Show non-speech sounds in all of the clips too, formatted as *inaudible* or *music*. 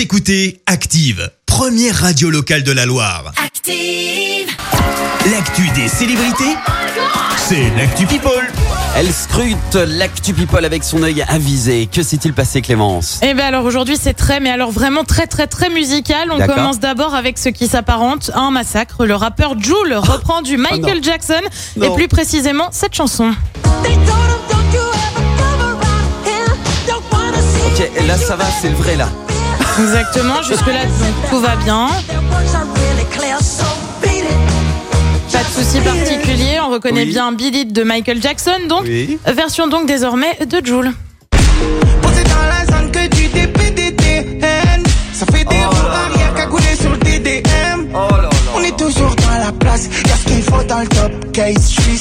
Vous écoutez Active, première radio locale de la Loire. Active. L'actu des célébrités, c'est l'actu People. Elle scrute l'actu people avec son œil avisé. Que s'est-il passé Clémence? Eh bien alors aujourd'hui c'est très mais alors vraiment très très très musical. On D'accord. commence d'abord avec ce qui s'apparente à un massacre. Le rappeur Jul reprend du Michael non. Jackson et plus précisément cette chanson. Ok, là ça va, c'est le vrai là. Exactement, jusque là donc, tout va bien. Pas de souci particulier, on reconnaît Oui. bien Beat It de Michael Jackson donc. Oui. Version donc désormais de Jul. Posé dans la zone que du DPDDN. Ça fait des roues arrière cagoulées sur le DDM. Oh. On est toujours dans la place, y'a ce qu'il faut dans le top case. J'suis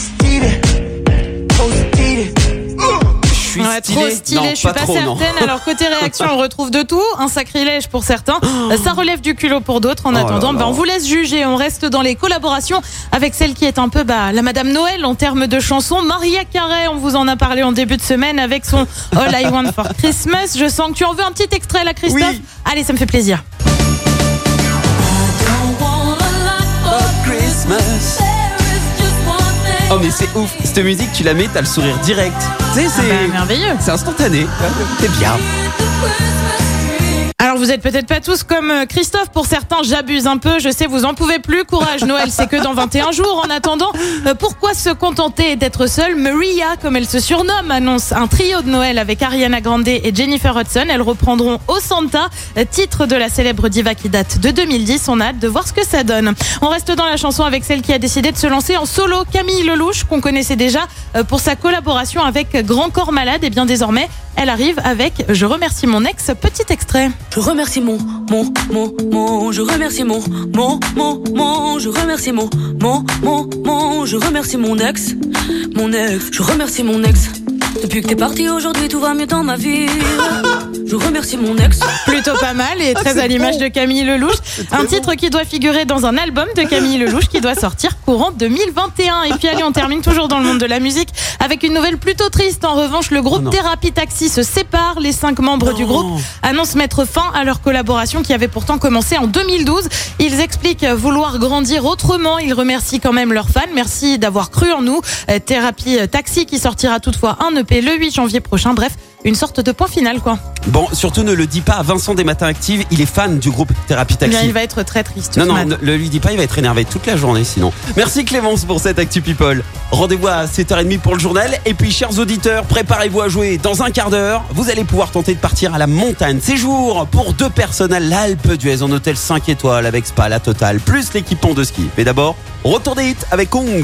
suis Ouais, trop stylé, Non, je suis pas, trop, non. certaine. Alors côté *laughs* réaction, on retrouve de tout, un sacrilège pour certains, ça relève du culot pour d'autres. En Oh attendant, là ben, on vous laisse juger. On reste dans les collaborations avec celle qui est un peu bah, la Madame Noël en termes de chansons. Maria Carey, on vous en a parlé en début de semaine avec son All I Want for Christmas. Je sens que tu en veux un petit extrait là, Christophe. Oui. Allez, ça me fait plaisir. Oh mais c'est ouf, cette musique tu la mets, t'as le sourire direct. Tu sais, Ah bah, c'est merveilleux. c'est instantané. C'est bien. Alors vous êtes peut-être pas tous comme euh, Christophe, pour certains j'abuse un peu, je sais vous en pouvez plus, courage Noël c'est que dans 21 jours, en attendant euh, pourquoi se contenter d'être seule Maria comme elle se surnomme annonce un trio de Noël avec Ariana Grande et Jennifer Hudson, elles reprendront Au Santa, euh, titre de la célèbre diva qui date de 2010, on a hâte de voir ce que ça donne. On reste dans la chanson avec celle qui a décidé de se lancer en solo, Camille Lelouch qu'on connaissait déjà pour sa collaboration avec Grand Corps Malade. Et bien désormais elle arrive avec Je remercie mon ex, petit extrait. Remercie mon, mon, mon, mon, je remercie mon, mon, mon, mon, je remercie mon, mon, mon, mon, je remercie mon ex, mon ex, je remercie mon ex. Depuis que t'es parti aujourd'hui, tout va mieux dans ma vie. Je remercie mon ex. Plutôt pas mal et très c'est à l'image de Camille Lelouch. Un très titre qui doit figurer dans un album de Camille Lelouch qui doit sortir courant 2021. Et puis allez, on termine toujours dans le monde de la musique avec une nouvelle plutôt triste. En revanche, le Oh groupe non. Thérapie Taxi se sépare. Les cinq membres du groupe annoncent mettre fin à leur collaboration qui avait pourtant commencé en 2012. Ils expliquent vouloir grandir autrement. Ils remercient quand même leurs fans. Merci d'avoir cru en nous. Euh, Thérapie Taxi qui sortira toutefois un EP le 8 janvier prochain. Bref, une sorte de point final quoi. Bon, surtout ne le dis pas à Vincent des Matins Actives, il est fan du groupe Thérapie Eh bien, Taxi. il va être très triste. Non, non, ne le lui dis pas, il va être énervé toute la journée sinon. Merci Clémence pour cette Actu People. Rendez-vous à 7h30 pour le journal. Et puis, chers auditeurs, préparez-vous à jouer. Dans un quart d'heure, vous allez pouvoir tenter de partir à la montagne. Séjour pour deux personnes à l'Alpe d'Huez en hôtel 5 étoiles avec spa la totale, plus l'équipement de ski. Mais d'abord, retour des hits avec Kong.